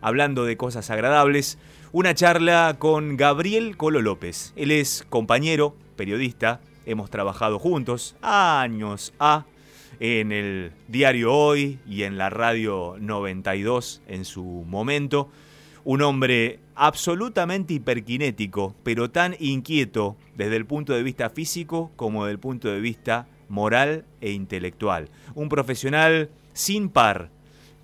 hablando de cosas agradables, una charla con Gabriel Colo López. Él es compañero, periodista, hemos trabajado juntos años A en el diario Hoy y en la radio 92 en su momento. Un hombre absolutamente hiperkinético, pero tan inquieto desde el punto de vista físico como desde el punto de vista moral e intelectual. Un profesional sin par,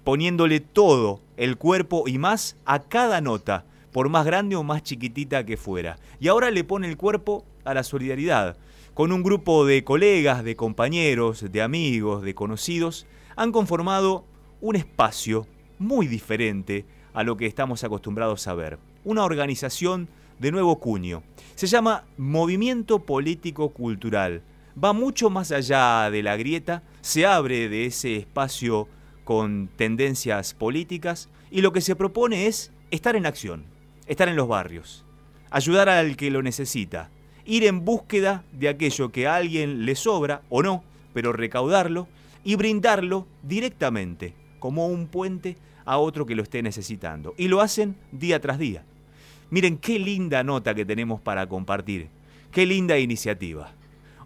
poniéndole todo el cuerpo y más a cada nota, por más grande o más chiquitita que fuera. Y ahora le pone el cuerpo a la solidaridad. Con un grupo de colegas, de compañeros, de amigos, de conocidos, han conformado un espacio muy diferente a lo que estamos acostumbrados a ver. Una organización de nuevo cuño. Se llama Movimiento Político Cultural. Va mucho más allá de la grieta, se abre de ese espacio con tendencias políticas y lo que se propone es estar en acción, estar en los barrios, ayudar al que lo necesita, ir en búsqueda de aquello que a alguien le sobra o no, pero recaudarlo y brindarlo directamente, como un puente a otro que lo esté necesitando. Y lo hacen día tras día. Miren qué linda nota que tenemos para compartir. Qué linda iniciativa.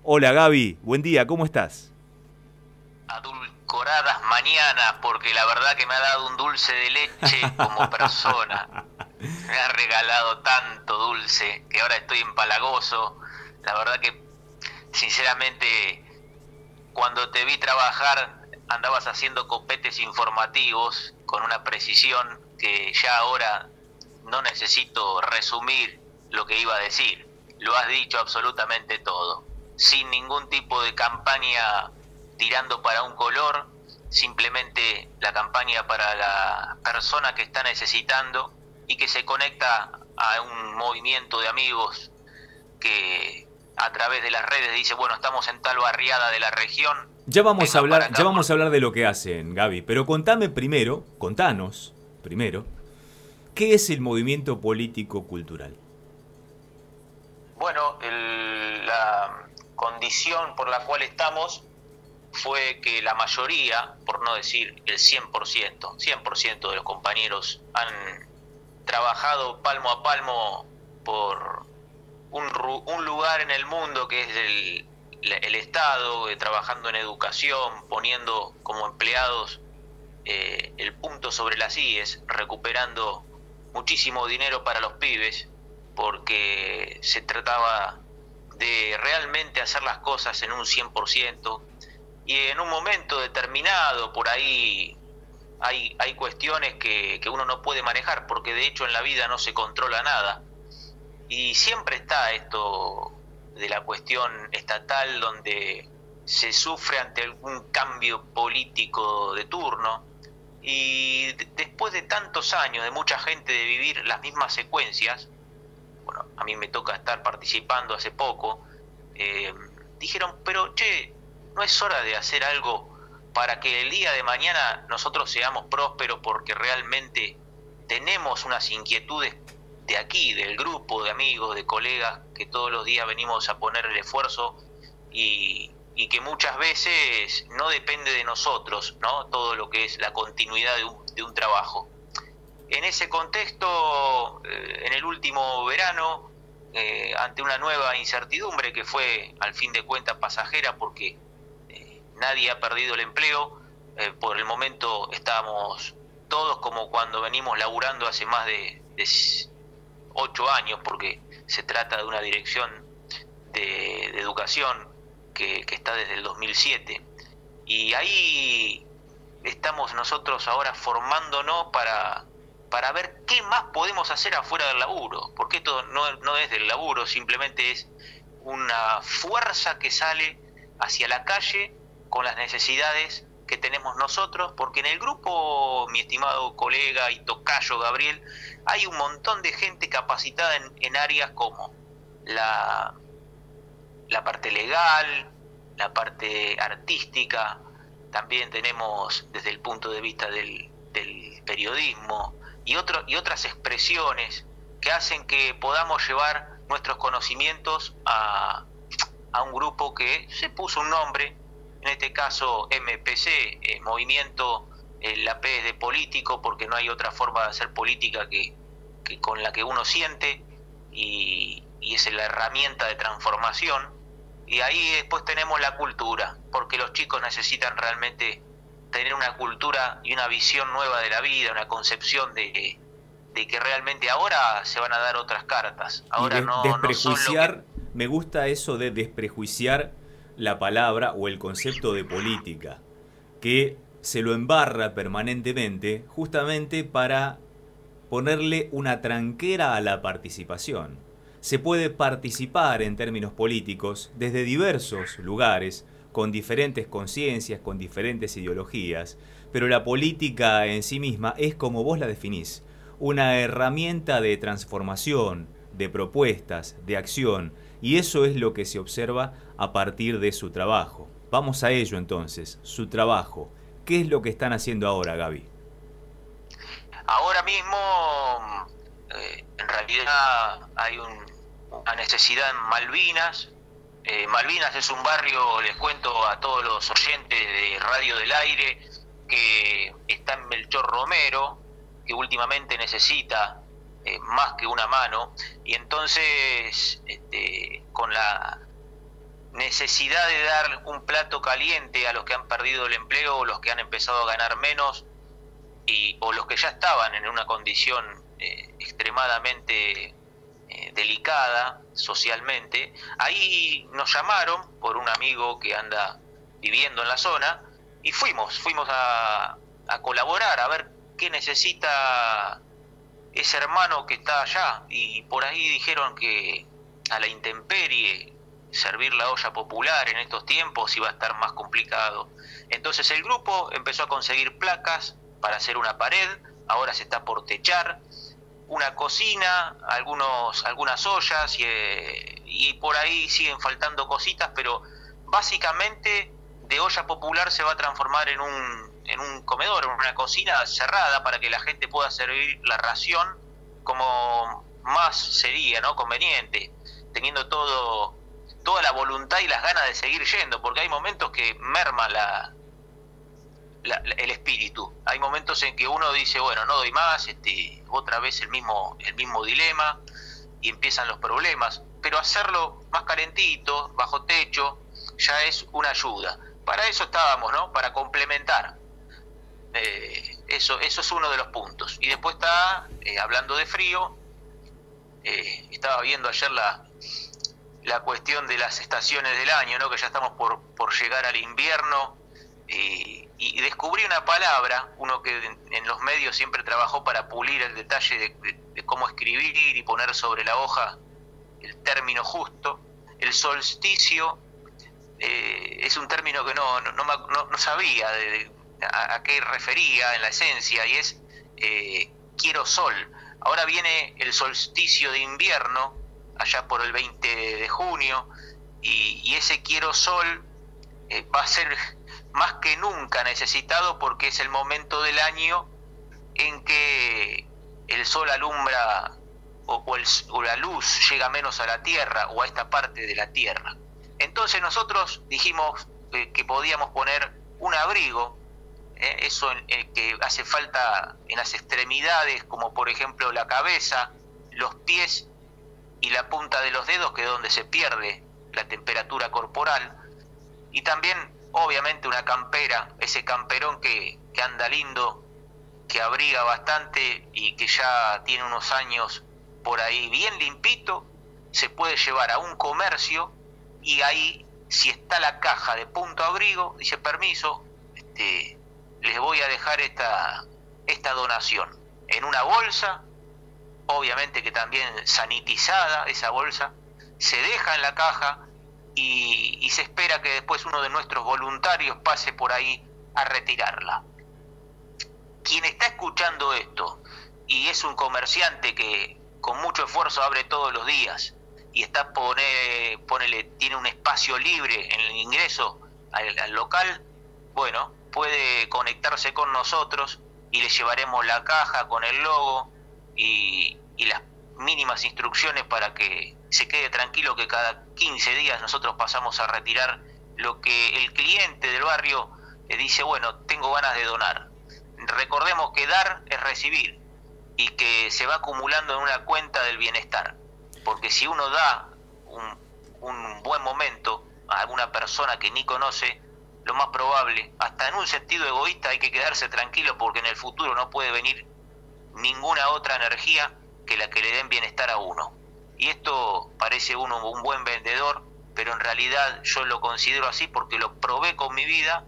Hola Gaby, buen día, ¿cómo estás? Adulcoradas mañanas, porque la verdad que me ha dado un dulce de leche como persona. Me ha regalado tanto dulce que ahora estoy empalagoso. La verdad que, sinceramente, cuando te vi trabajar andabas haciendo copetes informativos con una precisión que ya ahora no necesito resumir lo que iba a decir. Lo has dicho absolutamente todo. Sin ningún tipo de campaña tirando para un color, simplemente la campaña para la persona que está necesitando y que se conecta a un movimiento de amigos que a través de las redes dice, bueno, estamos en tal barriada de la región, ya vamos, a hablar, ya vamos a hablar de lo que hacen, Gaby, pero contame primero, contanos primero, ¿qué es el movimiento político cultural? Bueno, la condición por la cual estamos fue que la mayoría, por no decir el 100%, 100% de los compañeros han trabajado palmo a palmo por un, lugar en el mundo que es el, el Estado, eh, trabajando en educación, poniendo como empleados eh, el punto sobre las IES, recuperando muchísimo dinero para los pibes, porque se trataba de realmente hacer las cosas en un 100%, y en un momento determinado, por ahí hay, hay cuestiones que, que uno no puede manejar, porque de hecho en la vida no se controla nada. Y siempre está esto de la cuestión estatal donde se sufre ante algún cambio político de turno y después de tantos años de mucha gente de vivir las mismas secuencias, bueno, a mí me toca estar participando hace poco, eh, dijeron, pero che, no es hora de hacer algo para que el día de mañana nosotros seamos prósperos porque realmente tenemos unas inquietudes de aquí, del grupo de amigos, de colegas, que todos los días venimos a poner el esfuerzo y, que muchas veces no depende de nosotros, ¿no? Todo lo que es la continuidad de un, trabajo. En ese contexto, eh, en el último verano, eh, ante una nueva incertidumbre que fue al fin de cuentas pasajera porque nadie ha perdido el empleo, por el momento estábamos todos como cuando venimos laburando hace más de ocho años, porque se trata de una dirección de, educación que, está desde el 2007. Y ahí estamos nosotros ahora formándonos para, para ver qué más podemos hacer afuera del laburo, porque esto no es del laburo, simplemente es una fuerza que sale hacia la calle con las necesidades que tenemos nosotros, porque en el grupo, mi estimado colega y tocayo Gabriel, hay un montón de gente capacitada en, áreas como la, la parte legal, la parte artística, también tenemos desde el punto de vista del, periodismo y, otro, y otras expresiones que hacen que podamos llevar nuestros conocimientos a, a un grupo que se puso un nombre en este caso MPC, eh, Movimiento la P es de político porque no hay otra forma de hacer política que, con la que uno siente y, y es la herramienta de transformación. Y ahí después tenemos la cultura, porque los chicos necesitan realmente tener una cultura y una visión nueva de la vida, una concepción de, de que realmente ahora se van a dar otras cartas. Ahora no, desprejuiciar, me gusta eso de desprejuiciar la palabra o el concepto de política, que se lo embarra permanentemente justamente para ponerle una tranquera a la participación. Se puede participar en términos políticos desde diversos lugares, con diferentes conciencias, con diferentes ideologías, pero la política en sí misma es como vos la definís, una herramienta de transformación, de propuestas, de acción, y eso es lo que se observa a partir de su trabajo. Vamos a ello entonces, su trabajo. ¿Qué es lo que están haciendo ahora, Gaby? Ahora mismo, eh, en realidad, hay una necesidad en Malvinas. Eh, Malvinas es un barrio, les cuento a todos los oyentes de Radio del Aire, que está en Melchor Romero, que últimamente necesita eh, más que una mano. Y entonces este, con la necesidad de dar un plato caliente a los que han perdido el empleo o los que han empezado a ganar menos y, o los que ya estaban en una condición eh, extremadamente eh, delicada socialmente, ahí nos llamaron por un amigo que anda viviendo en la zona y fuimos, fuimos a, a colaborar, a ver qué necesita ese hermano que está allá. Y por ahí dijeron que a la intemperie servir la olla popular en estos tiempos iba a estar más complicado. Entonces el grupo empezó a conseguir placas para hacer una pared, ahora se está por techar, una cocina, algunos, algunas ollas y, eh, y por ahí siguen faltando cositas, pero básicamente de olla popular se va a transformar en un en un comedor, en una cocina cerrada para que la gente pueda servir la ración como más sería, ¿no? Conveniente, teniendo todo toda la voluntad y las ganas de seguir yendo, porque hay momentos que merma la, el espíritu. Hay momentos en que uno dice, bueno, no doy más, este, otra vez el mismo, el mismo dilema, y empiezan los problemas. Pero hacerlo más calentito, bajo techo, ya es una ayuda. Para eso estábamos, ¿no? Para complementar. Eh, eso, eso es uno de los puntos. Y después está, eh, hablando de frío, eh, estaba viendo ayer la, la cuestión de las estaciones del año, ¿no? que ya estamos por, por llegar al invierno, y, descubrí una palabra, uno que en, los medios siempre trabajó para pulir el detalle de, cómo escribir y poner sobre la hoja el término justo, el solsticio. es un término que no, no, no, no sabía de, a, qué refería en la esencia, y es eh, quiero sol. Ahora viene el solsticio de invierno, allá por el 20 de junio, y, ese quiero sol eh, va a ser más que nunca necesitado porque es el momento del año en que el sol alumbra o, la luz llega menos a la tierra o a esta parte de la tierra. Entonces nosotros dijimos eh, que podíamos poner un abrigo ¿eh? eso que hace falta en las extremidades, como por ejemplo la cabeza, los pies y la punta de los dedos, que es donde se pierde la temperatura corporal, y también obviamente una campera, ese camperón que, que anda lindo, que abriga bastante y que ya tiene unos años por ahí bien limpito, se puede llevar a un comercio y ahí si está la caja de punto abrigo, dice permiso, este, les voy a dejar esta, esta donación en una bolsa, obviamente que también sanitizada esa bolsa, se deja en la caja y, se espera que después uno de nuestros voluntarios pase por ahí a retirarla. Quien está escuchando esto y es un comerciante que con mucho esfuerzo abre todos los días y está pone, ponele, tiene un espacio libre en el ingreso al local, bueno, puede conectarse con nosotros y le llevaremos la caja con el logo y, las mínimas instrucciones para que se quede tranquilo que cada 15 días nosotros pasamos a retirar lo que el cliente del barrio le dice, bueno, tengo ganas de donar. recordemos que dar es recibir y que se va acumulando en una cuenta del bienestar. Porque si uno da un, un buen momento a alguna persona que ni conoce, lo más probable, hasta en un sentido egoísta hay que quedarse tranquilo porque en el futuro no puede venir ninguna otra energía que la que le den bienestar a uno. Y esto parece uno un buen vendedor, pero en realidad yo lo considero así porque lo probé con mi vida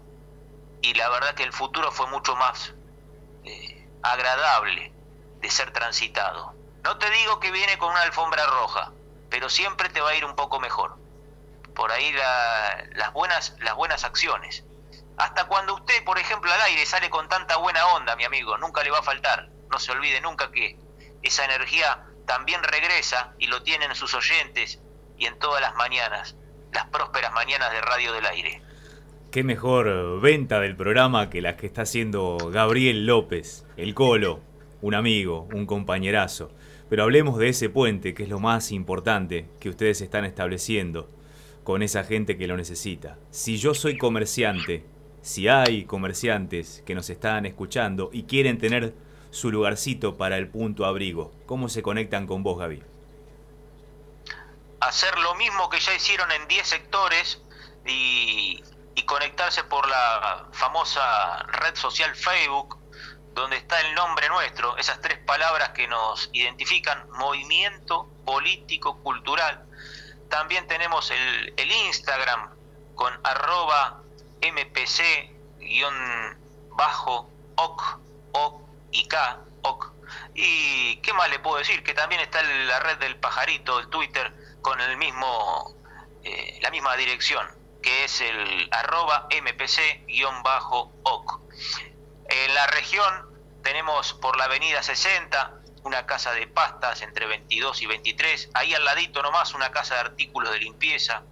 y la verdad que el futuro fue mucho más eh, agradable de ser transitado. No te digo que viene con una alfombra roja, pero siempre te va a ir un poco mejor. Por ahí las, buenas, las buenas acciones. Hasta cuando usted, por ejemplo, al aire sale con tanta buena onda, mi amigo, nunca le va a faltar. No se olvide nunca que esa energía también regresa y lo tienen sus oyentes y en todas las mañanas, las prósperas mañanas de Radio del Aire qué mejor venta del programa que la que está haciendo Gabriel López, el Colo, un amigo, un compañerazo. Pero hablemos de ese puente, que es lo más importante que ustedes están estableciendo con esa gente que lo necesita. Si yo soy comerciante, si hay comerciantes que nos están escuchando y quieren tener su lugarcito para el punto abrigo, ¿cómo se conectan con vos, Gaby? Hacer lo mismo que ya hicieron en 10 sectores y, y conectarse por la famosa red social Facebook, donde está el nombre nuestro, esas tres palabras que nos identifican, movimiento político cultural. También tenemos el, Instagram con arroba mpc-oc, o y oc. Y qué más le puedo decir, que también está la red del pajarito, el Twitter, con el mismo, eh, la misma dirección que es el arroba mpc-oc. En la región tenemos por la avenida 60 una casa de pastas entre 22 y 23, ahí al ladito nomás una casa de artículos de limpieza,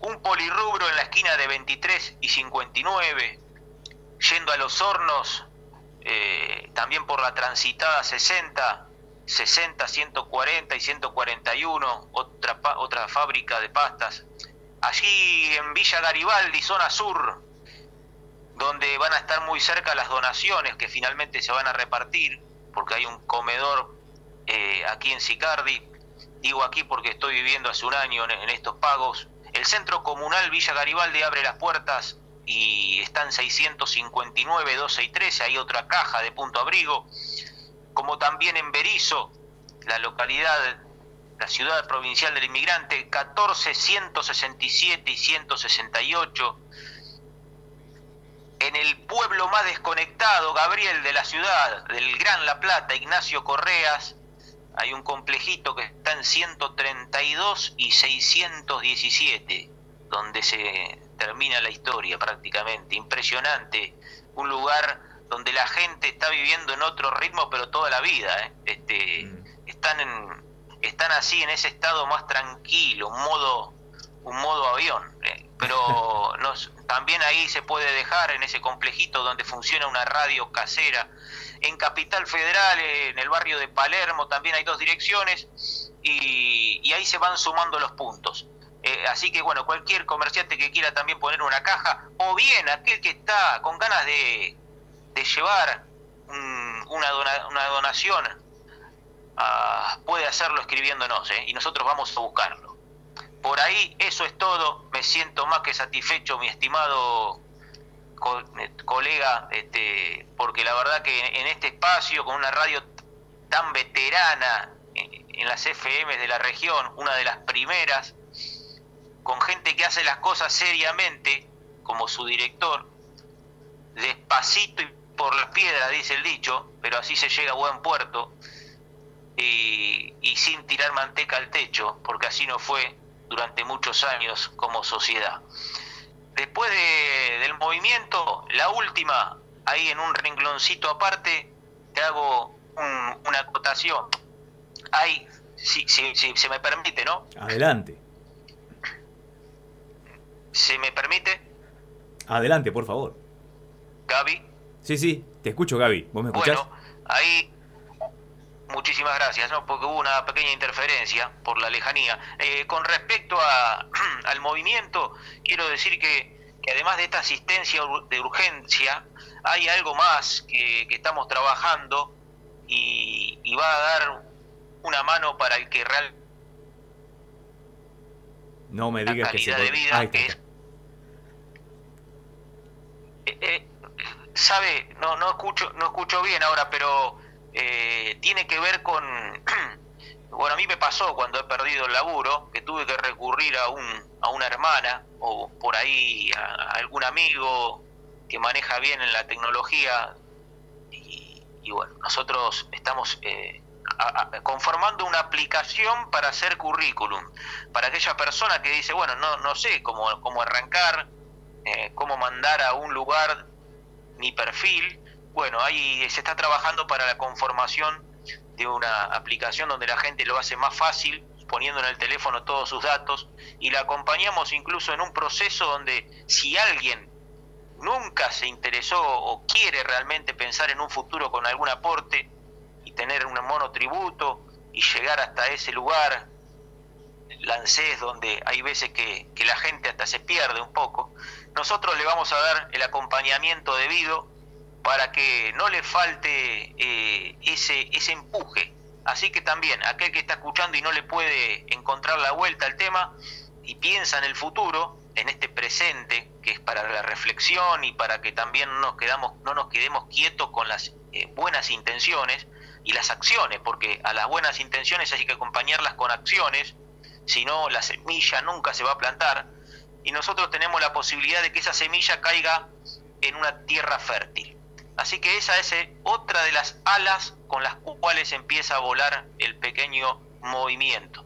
un polirrubro en la esquina de 23 y 59, yendo a los hornos, eh, también por la transitada 60, 60, 140 y 141, otra, otra fábrica de pastas, allí en Villa Garibaldi, zona sur, donde van a estar muy cerca las donaciones que finalmente se van a repartir, porque hay un comedor eh, aquí en Sicardi, digo aquí porque estoy viviendo hace un año en, estos pagos. El centro comunal Villa Garibaldi abre las puertas y están 659, 12 y 13, hay otra caja de punto abrigo, como también en Berizo, la localidad la ciudad provincial del inmigrante, 14, 167 y 168. En el pueblo más desconectado, Gabriel, de la ciudad, del Gran La Plata, Ignacio Correas, hay un complejito que está en 132 y 617, donde se termina la historia prácticamente. Impresionante, un lugar donde la gente está viviendo en otro ritmo, pero toda la vida. ¿eh? Este, mm. Están en, están así en ese estado más tranquilo, un modo, un modo avión. Eh, pero nos, también ahí se puede dejar en ese complejito donde funciona una radio casera. En Capital Federal, en el barrio de Palermo, también hay dos direcciones y, ahí se van sumando los puntos. Eh, así que bueno, cualquier comerciante que quiera también poner una caja, o bien aquel que está con ganas de, llevar una, donación puede hacerlo escribiéndonos ¿eh? y nosotros vamos a buscarlo. Por ahí eso es todo, me siento más que satisfecho, mi estimado eh, colega, este, porque la verdad que en este espacio, con una radio tan veterana en las FM de la región, una de las primeras, con gente que hace las cosas seriamente, como su director, despacito y por las piedras, dice el dicho, pero así se llega a buen puerto, y, sin tirar manteca al techo, porque así no fue durante muchos años como sociedad. Después del movimiento, la última, ahí en un rengloncito aparte, te hago una acotación. Hay, si, si, si se me permite, ¿no? Adelante. ¿Se me permite? Adelante, por favor. Gaby. Sí, sí, te escucho, Gaby. ¿Vos me escuchás? Bueno, ahí Muchísimas gracias, ¿no? porque hubo una pequeña interferencia por la lejanía. Eh, con respecto a, al movimiento, quiero decir que, que además de esta asistencia de urgencia, hay algo más que, estamos trabajando y, va a dar una mano para el que realmente no me digas que se de vida que es eh, eh, sabe no no escucho no escucho bien ahora pero eh, tiene que ver con bueno a mí me pasó cuando he perdido el laburo que tuve que recurrir a un a una hermana o por ahí a, algún amigo que maneja bien en la tecnología y, bueno nosotros estamos eh, conformando una aplicación para hacer currículum, para aquella persona que dice, bueno, no, no sé cómo, cómo arrancar, eh, cómo mandar a un lugar mi perfil. Bueno, ahí se está trabajando para la conformación de una aplicación donde la gente lo hace más fácil, poniendo en el teléfono todos sus datos, y la acompañamos incluso en un proceso donde si alguien nunca se interesó o quiere realmente pensar en un futuro con algún aporte, tener un monotributo y llegar hasta ese lugar, lancés donde hay veces que, la gente hasta se pierde un poco, nosotros le vamos a dar el acompañamiento debido para que no le falte eh, ese, ese empuje. Así que también aquel que está escuchando y no le puede encontrar la vuelta al tema y piensa en el futuro, en este presente, que es para la reflexión y para que también no nos, quedamos, no nos quedemos quietos con las eh, buenas intenciones, y las acciones, porque a las buenas intenciones hay que acompañarlas con acciones, si no la semilla nunca se va a plantar y nosotros tenemos la posibilidad de que esa semilla caiga en una tierra fértil. Así que esa es eh, otra de las alas con las cuales empieza a volar el pequeño movimiento.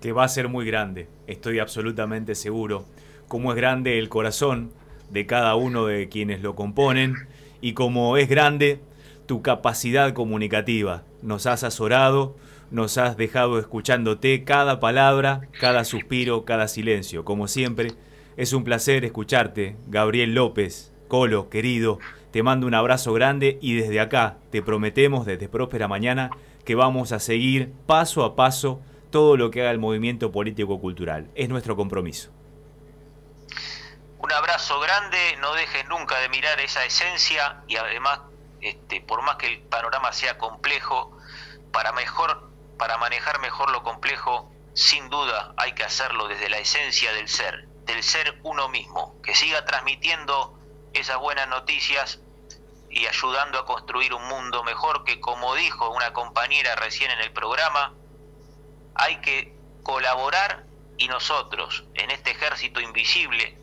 Que va a ser muy grande, estoy absolutamente seguro. Como es grande el corazón de cada uno de quienes lo componen y como es grande tu capacidad comunicativa. Nos has azorado, nos has dejado escuchándote cada palabra, cada suspiro, cada silencio. Como siempre, es un placer escucharte, Gabriel López. Colo, querido, te mando un abrazo grande y desde acá te prometemos desde Próspera Mañana que vamos a seguir paso a paso todo lo que haga el movimiento político-cultural. Es nuestro compromiso. Un abrazo grande, no dejes nunca de mirar esa esencia y además este, por más que el panorama sea complejo, para mejor, para manejar mejor lo complejo, sin duda hay que hacerlo desde la esencia del ser, del ser uno mismo, que siga transmitiendo esas buenas noticias y ayudando a construir un mundo mejor que, como dijo una compañera recién en el programa, hay que colaborar y nosotros, en este ejército invisible,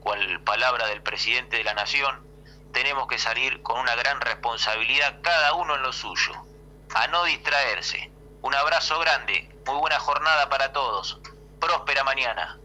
cual palabra del presidente de la nación, tenemos que salir con una gran responsabilidad cada uno en lo suyo, a no distraerse. Un abrazo grande, muy buena jornada para todos. Próspera mañana.